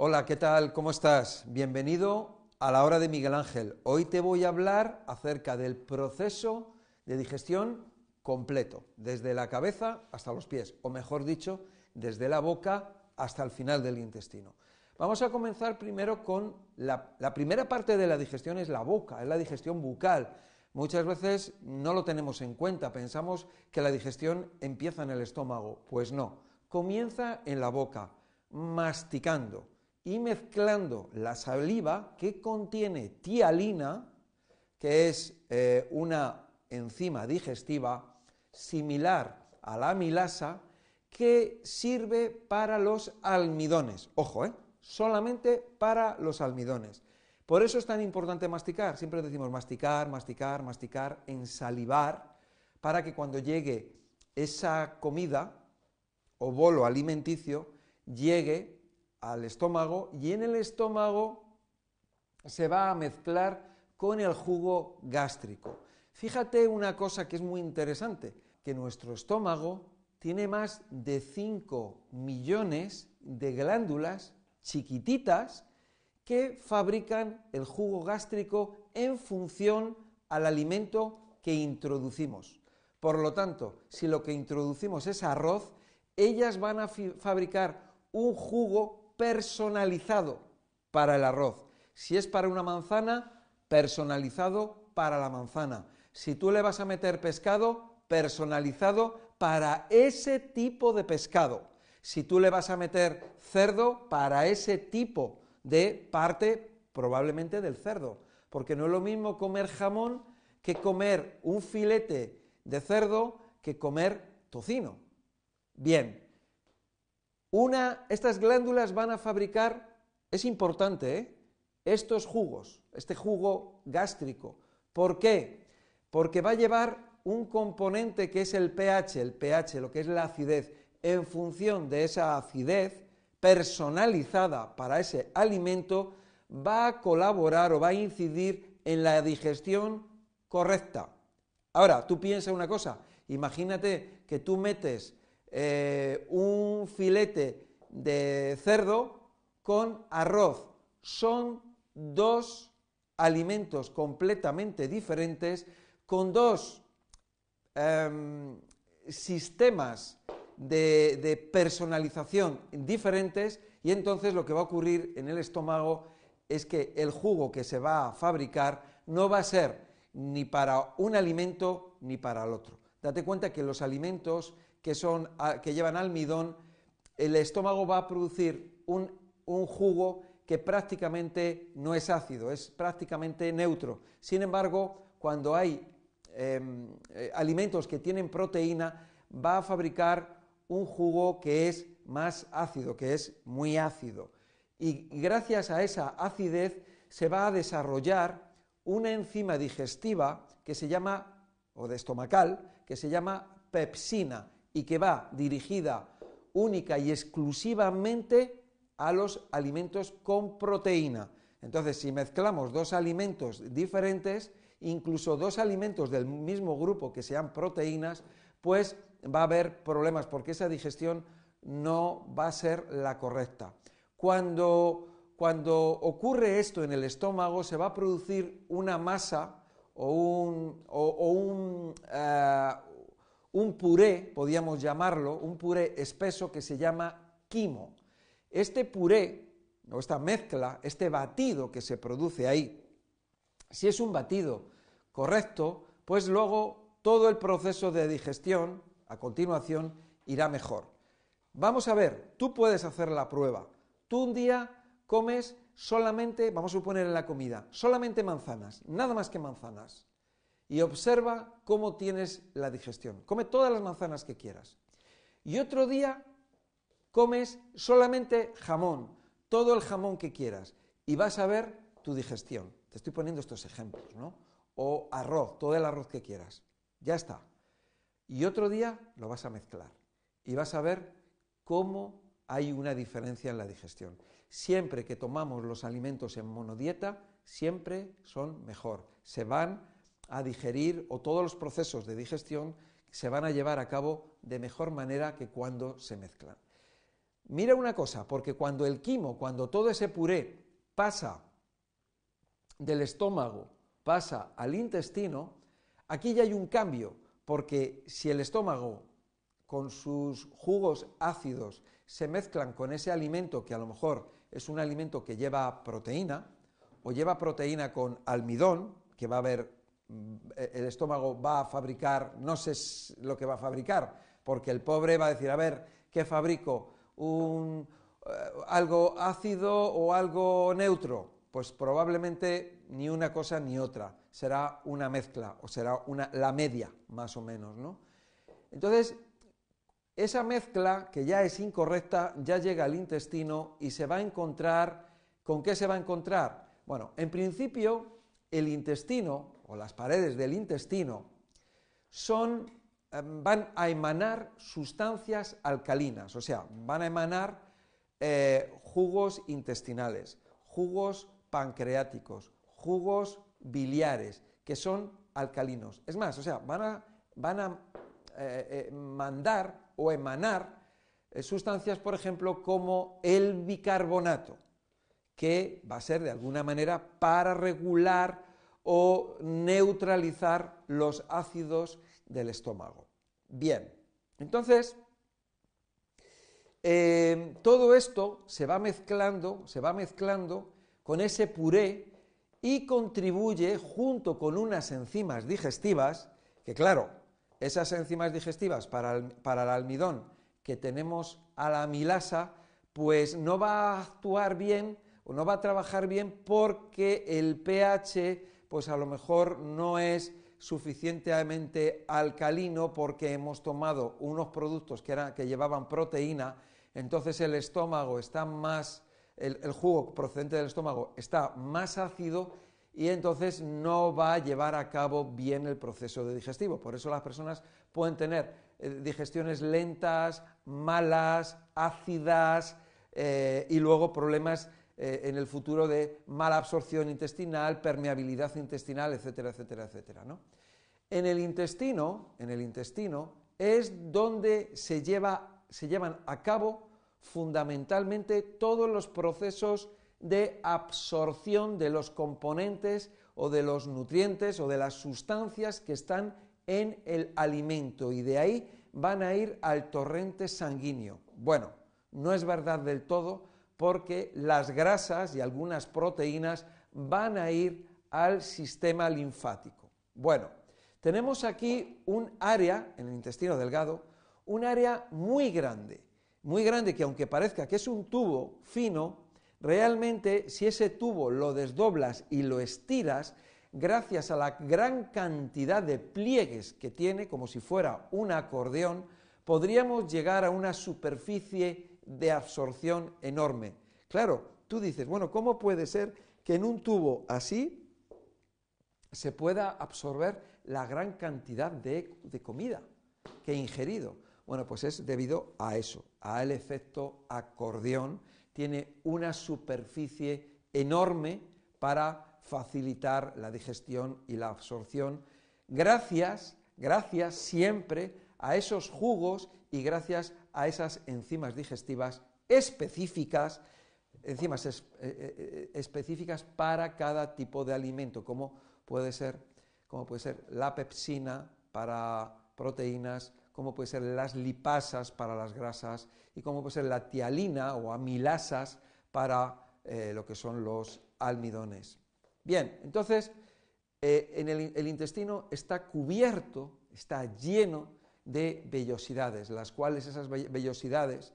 Hola, ¿qué tal? ¿Cómo estás? Bienvenido a la hora de Miguel Ángel. Hoy te voy a hablar acerca del proceso de digestión completo, desde la cabeza hasta los pies, o mejor dicho, desde la boca hasta el final del intestino. Vamos a comenzar primero con la, la primera parte de la digestión, es la boca, es la digestión bucal. Muchas veces no lo tenemos en cuenta, pensamos que la digestión empieza en el estómago. Pues no, comienza en la boca, masticando y mezclando la saliva que contiene tialina, que es eh, una enzima digestiva similar a la amilasa, que sirve para los almidones. Ojo, ¿eh? solamente para los almidones. Por eso es tan importante masticar. Siempre decimos masticar, masticar, masticar, ensalivar, para que cuando llegue esa comida o bolo alimenticio, llegue al estómago y en el estómago se va a mezclar con el jugo gástrico. Fíjate una cosa que es muy interesante, que nuestro estómago tiene más de 5 millones de glándulas chiquititas que fabrican el jugo gástrico en función al alimento que introducimos. Por lo tanto, si lo que introducimos es arroz, ellas van a fabricar un jugo personalizado para el arroz. Si es para una manzana, personalizado para la manzana. Si tú le vas a meter pescado, personalizado para ese tipo de pescado. Si tú le vas a meter cerdo, para ese tipo de parte probablemente del cerdo, porque no es lo mismo comer jamón que comer un filete de cerdo que comer tocino. Bien, una, estas glándulas van a fabricar, es importante, ¿eh? estos jugos, este jugo gástrico. ¿Por qué? Porque va a llevar un componente que es el pH, el pH, lo que es la acidez, en función de esa acidez, personalizada para ese alimento va a colaborar o va a incidir en la digestión correcta. Ahora, tú piensa una cosa, imagínate que tú metes eh, un filete de cerdo con arroz. Son dos alimentos completamente diferentes, con dos em, sistemas de, personalización diferentes y entonces lo que va a ocurrir en el estómago es que el jugo que se va a fabricar no va a ser ni para un alimento ni para el otro. Date cuenta que los alimentos que, son, que llevan almidón, el estómago va a producir un, jugo que prácticamente no es ácido, es prácticamente neutro. Sin embargo, cuando hay em, eh, alimentos que tienen proteína, va a fabricar un jugo que es más ácido, que es muy ácido. Y gracias a esa acidez se va a desarrollar una enzima digestiva que se llama, o de estomacal, que se llama pepsina y que va dirigida única y exclusivamente a los alimentos con proteína. Entonces, si mezclamos dos alimentos diferentes, incluso dos alimentos del mismo grupo que sean proteínas, pues va a haber problemas porque esa digestión no va a ser la correcta. Cuando, ocurre esto en el estómago, se va a producir una masa o un, eh, un puré, podríamos llamarlo, un puré espeso que se llama quimo. Este puré, o esta mezcla, este batido que se produce ahí, si es un batido correcto, pues luego todo el proceso de digestión a continuación irá mejor. Vamos a ver, tú puedes hacer la prueba. Tú un día comes solamente, vamos a suponer en la comida, solamente manzanas, nada más que manzanas. Y observa cómo tienes la digestión. Come todas las manzanas que quieras. Y otro día comes solamente jamón, todo el jamón que quieras. Y vas a ver tu digestión. Te estoy poniendo estos ejemplos, ¿no? O arroz, todo el arroz que quieras. Ya está. Y otro día lo vas a mezclar y vas a ver cómo hay una diferencia en la digestión. Siempre que tomamos los alimentos en monodieta, siempre son mejor. Se van a digerir o todos los procesos de digestión se van a llevar a cabo de mejor manera que cuando se mezclan. Mira una cosa, porque cuando el quimo, cuando todo ese puré pasa del estómago, pasa al intestino, aquí ya hay un cambio, porque si el estómago con sus jugos ácidos se mezclan con ese alimento que a lo mejor es un alimento que lleva proteína, o lleva proteína con almidón, que va a haber, el estómago va a fabricar, no sé lo que va a fabricar, porque el pobre va a decir, a ver, ¿qué fabrico? Un, eh, algo ácido o algo neutro? Pues probablemente ni una cosa ni otra, será una mezcla o será una, la media, más o menos, ¿no? Entonces, esa mezcla, que ya es incorrecta, ya llega al intestino y se va a encontrar, ¿con qué se va a encontrar? Bueno, en principio, el intestino o las paredes del intestino son, em, van a emanar sustancias alcalinas, o sea, van a emanar eh, jugos intestinales, jugos pancreáticos, jugos biliares, que son alcalinos. Es más, o sea, van a, van a eh, eh, mandar o emanar sustancias, por ejemplo, como el bicarbonato que va a ser de alguna manera para regular o neutralizar los ácidos del estómago. Bien, entonces, eh, todo esto se va mezclando, se va mezclando con ese puré y contribuye junto con unas enzimas digestivas, que claro, esas enzimas digestivas para el, para el almidón que tenemos a la amilasa, pues no va a actuar bien no va a trabajar bien porque el pH, pues a lo mejor no es suficientemente alcalino porque hemos tomado unos productos que, que llevaban proteína, entonces el estómago está más, el, jugo procedente del estómago está más ácido y entonces no va a llevar a cabo bien el proceso de digestivo. Por eso las personas pueden tener eh, digestiones lentas, malas, ácidas eh, y luego problemas eh, en el futuro de mala absorción intestinal, permeabilidad intestinal, etcétera, etcétera, etcétera. En el intestino, en el intestino es donde se llevan a cabo fundamentalmente todos los procesos de absorción de los componentes o de los nutrientes o de las sustancias que están en el alimento y de ahí van a ir al torrente sanguíneo. Bueno, no es verdad del todo porque las grasas y algunas proteínas van a ir al sistema linfático. Bueno, tenemos aquí un área en el intestino delgado, un área muy grande, muy grande que aunque parezca que es un tubo fino, realmente si ese tubo lo desdoblas y lo estiras, gracias a la gran cantidad de pliegues que tiene, como si fuera un acordeón, podríamos llegar a una superficie de absorción enorme. Claro, tú dices, bueno, ¿cómo puede ser que en un tubo así se pueda absorber la gran cantidad de, comida que he ingerido? Bueno, pues es debido a eso, al efecto acordeón. Tiene una superficie enorme para facilitar la digestión y la absorción, gracias, gracias siempre a esos jugos y gracias a esas enzimas digestivas específicas, enzimas eh, eh, específicas para cada tipo de alimento, como puede ser, como puede ser la pepsina para proteínas, como puede ser las lipasas para las grasas y como puede ser la tialina o amilasas para eh, lo que son los almidones. Bien, entonces en el intestino está cubierto, está lleno de vellosidades, las cuales esas vellosidades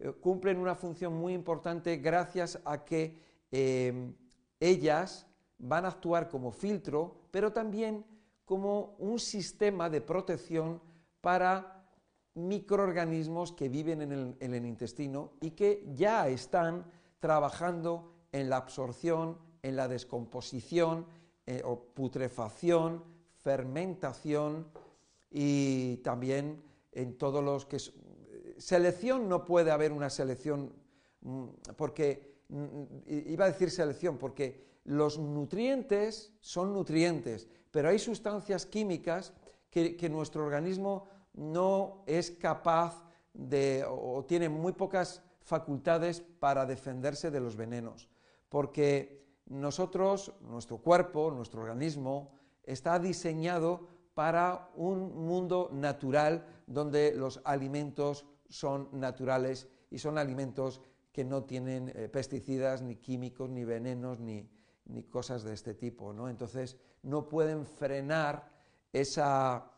eh, cumplen una función muy importante gracias a que em, ellas van a actuar como filtro, pero también como un sistema de protección para microorganismos que viven en el, intestino y que ya están trabajando en la absorción, en la descomposición eh, o putrefacción, fermentación y también en todos los que selección no puede haber una selección, mm, porque, mm, iba a decir selección, porque los nutrientes son nutrientes, pero hay sustancias químicas que, nuestro organismo no es capaz de, o tiene muy pocas facultades para defenderse de los venenos, porque nosotros, nuestro cuerpo, nuestro organismo, está diseñado para un mundo natural donde los alimentos son naturales y son alimentos que no tienen eh, pesticidas, ni químicos, ni venenos, ni, cosas de este tipo. ¿no? Entonces, no pueden frenar esa,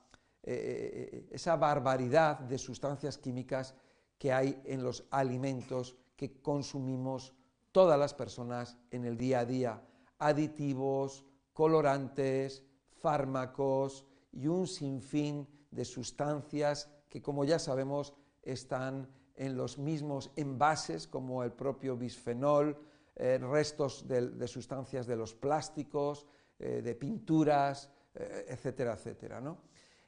eh, eh, esa barbaridad de sustancias químicas que hay en los alimentos que consumimos todas las personas en el día a día. Aditivos, colorantes, fármacos y un sinfín de sustancias que, como ya sabemos, están en los mismos envases, como el propio bisfenol, eh, restos de, sustancias de los plásticos, eh, de pinturas, eh, etcétera, etcétera.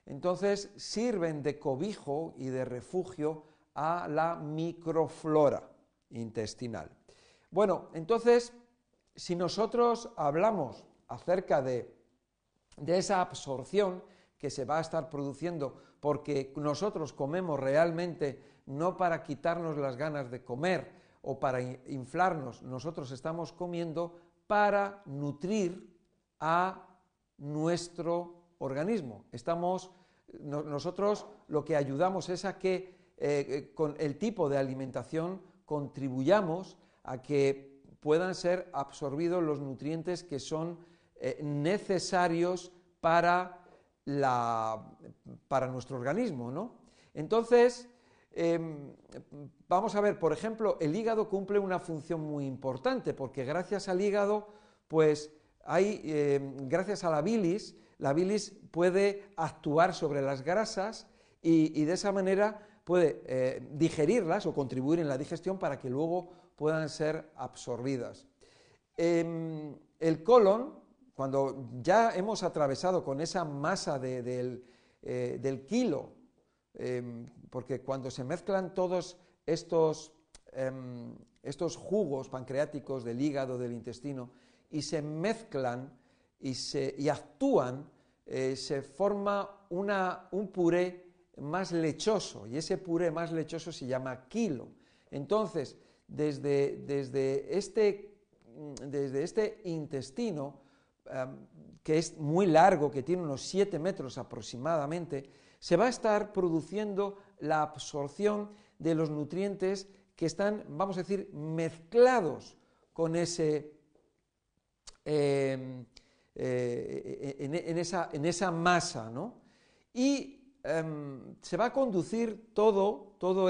Entonces sirven de cobijo y de refugio a la microflora intestinal. Bueno, entonces, si nosotros hablamos acerca de, de esa absorción que se va a estar produciendo porque nosotros comemos realmente no para quitarnos las ganas de comer o para inflarnos, nosotros estamos comiendo para nutrir a nuestro organismo. Estamos, nosotros lo que ayudamos es a que eh, eh, con el tipo de alimentación contribuyamos a que puedan ser absorbidos los nutrientes que son eh, necesarios para, para nuestro organismo. ¿no? Entonces, Em, vamos a ver, por ejemplo, el hígado cumple una función muy importante porque gracias al hígado, pues hay, em, gracias a la bilis, la bilis puede actuar sobre las grasas y, de esa manera puede eh, digerirlas o contribuir en la digestión para que luego puedan ser absorbidas. Em, el colon, cuando ya hemos atravesado con esa masa del, eh, del kilo Em, porque cuando se mezclan todos estos, em, estos jugos pancreáticos del hígado, del intestino, y se mezclan y, se, y actúan, eh, se forma una, un puré más lechoso, y ese puré más lechoso se llama kilo. Entonces, desde, desde, este, desde este intestino, que es muy largo, que tiene unos 7 metros aproximadamente, se va a estar produciendo la absorción de los nutrientes que están, vamos a decir, mezclados con ese, em, eh, en, esa, masa, ¿no? Y em, se va a conducir todo, todo,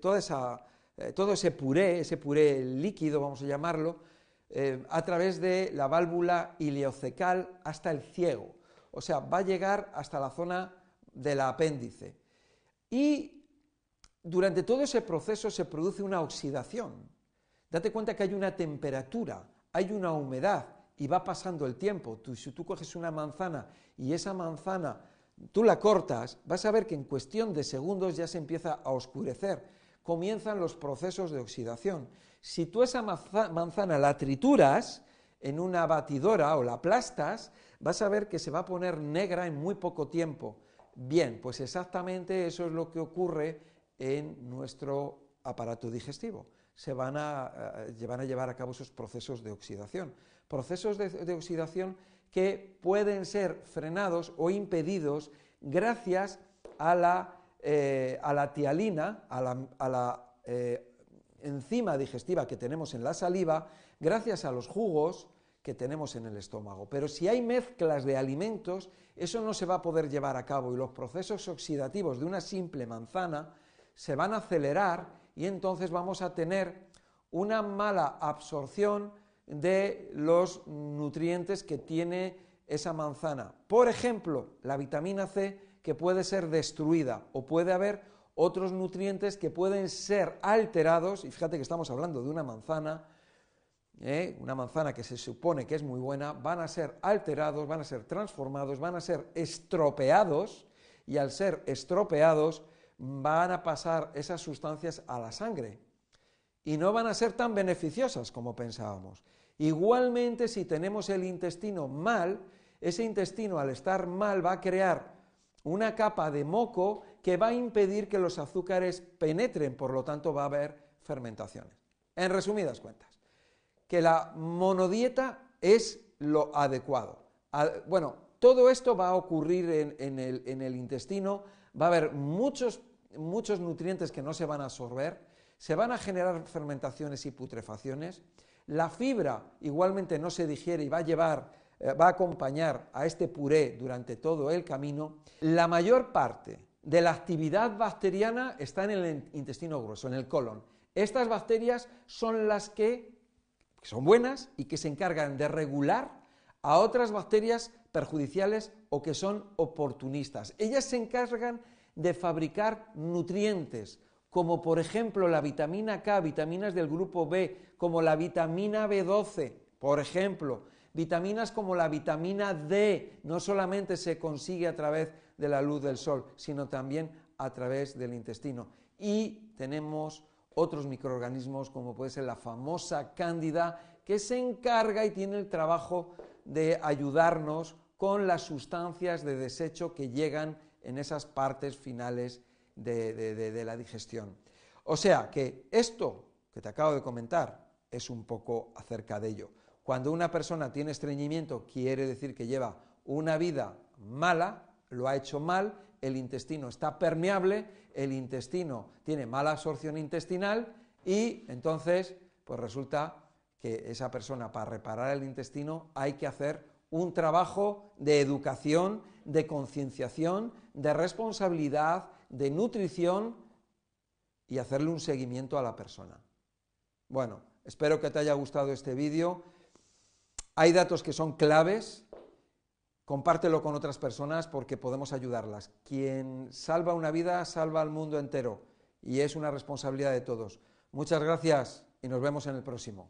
toda esa, eh, todo ese puré, ese puré líquido, vamos a llamarlo, eh, a través de la válvula ileocecal hasta el ciego. O sea, va a llegar hasta la zona del apéndice. Y durante todo ese proceso se produce una oxidación. Date cuenta que hay una temperatura, hay una humedad y va pasando el tiempo. Tú, si tú coges una manzana y esa manzana tú la cortas, vas a ver que en cuestión de segundos ya se empieza a oscurecer. Comienzan los procesos de oxidación. Si tú esa manzana la trituras en una batidora o la aplastas, vas a ver que se va a poner negra en muy poco tiempo. Bien, pues exactamente eso es lo que ocurre en nuestro aparato digestivo. Se van a, eh, a llevar a cabo esos procesos de oxidación. Procesos de, oxidación que pueden ser frenados o impedidos gracias a la, eh, tialina, a la, eh, enzima digestiva que tenemos en la saliva, gracias a los jugos, que tenemos en el estómago. Pero si hay mezclas de alimentos, eso no se va a poder llevar a cabo y los procesos oxidativos de una simple manzana se van a acelerar y entonces vamos a tener una mala absorción de los nutrientes que tiene esa manzana. Por ejemplo, la vitamina C que puede ser destruida o puede haber otros nutrientes que pueden ser alterados, y fíjate que estamos hablando de una manzana, ¿eh? una manzana que se supone que es muy buena, van a ser alterados, van a ser transformados, van a ser estropeados y al ser estropeados van a pasar esas sustancias a la sangre y no van a ser tan beneficiosas como pensábamos. Igualmente, si tenemos el intestino mal, ese intestino al estar mal va a crear una capa de moco que va a impedir que los azúcares penetren, por lo tanto va a haber fermentaciones. En resumidas cuentas, que la monodieta es lo adecuado. Bueno, todo esto va a ocurrir en, el, intestino, va a haber muchos, muchos nutrientes que no se van a absorber, se van a generar fermentaciones y putrefacciones, la fibra igualmente no se digiere y va a llevar, eh, va a acompañar a este puré durante todo el camino. La mayor parte de la actividad bacteriana está en el intestino grueso, en el colon. Estas bacterias son las que son buenas y que se encargan de regular a otras bacterias perjudiciales o que son oportunistas. Ellas se encargan de fabricar nutrientes, como por ejemplo la vitamina K, vitaminas del grupo B, como la vitamina B12, por ejemplo, vitaminas como la vitamina D, no solamente se consigue a través de la luz del sol, sino también a través del intestino. Y tenemos otros microorganismos como puede ser la famosa cándida, que se encarga y tiene el trabajo de ayudarnos con las sustancias de desecho que llegan en esas partes finales de, la digestión. O sea que esto que te acabo de comentar es un poco acerca de ello. Cuando una persona tiene estreñimiento, quiere decir que lleva una vida mala, lo ha hecho mal, el intestino está permeable, el intestino tiene mala absorción intestinal y entonces pues resulta que esa persona para reparar el intestino hay que hacer un trabajo de educación, de concienciación, de responsabilidad, de nutrición y hacerle un seguimiento a la persona. Bueno, espero que te haya gustado este vídeo. Hay datos que son claves, compártelo con otras personas porque podemos ayudarlas. Quien salva una vida, salva al mundo entero y es una responsabilidad de todos. Muchas gracias y nos vemos en el próximo.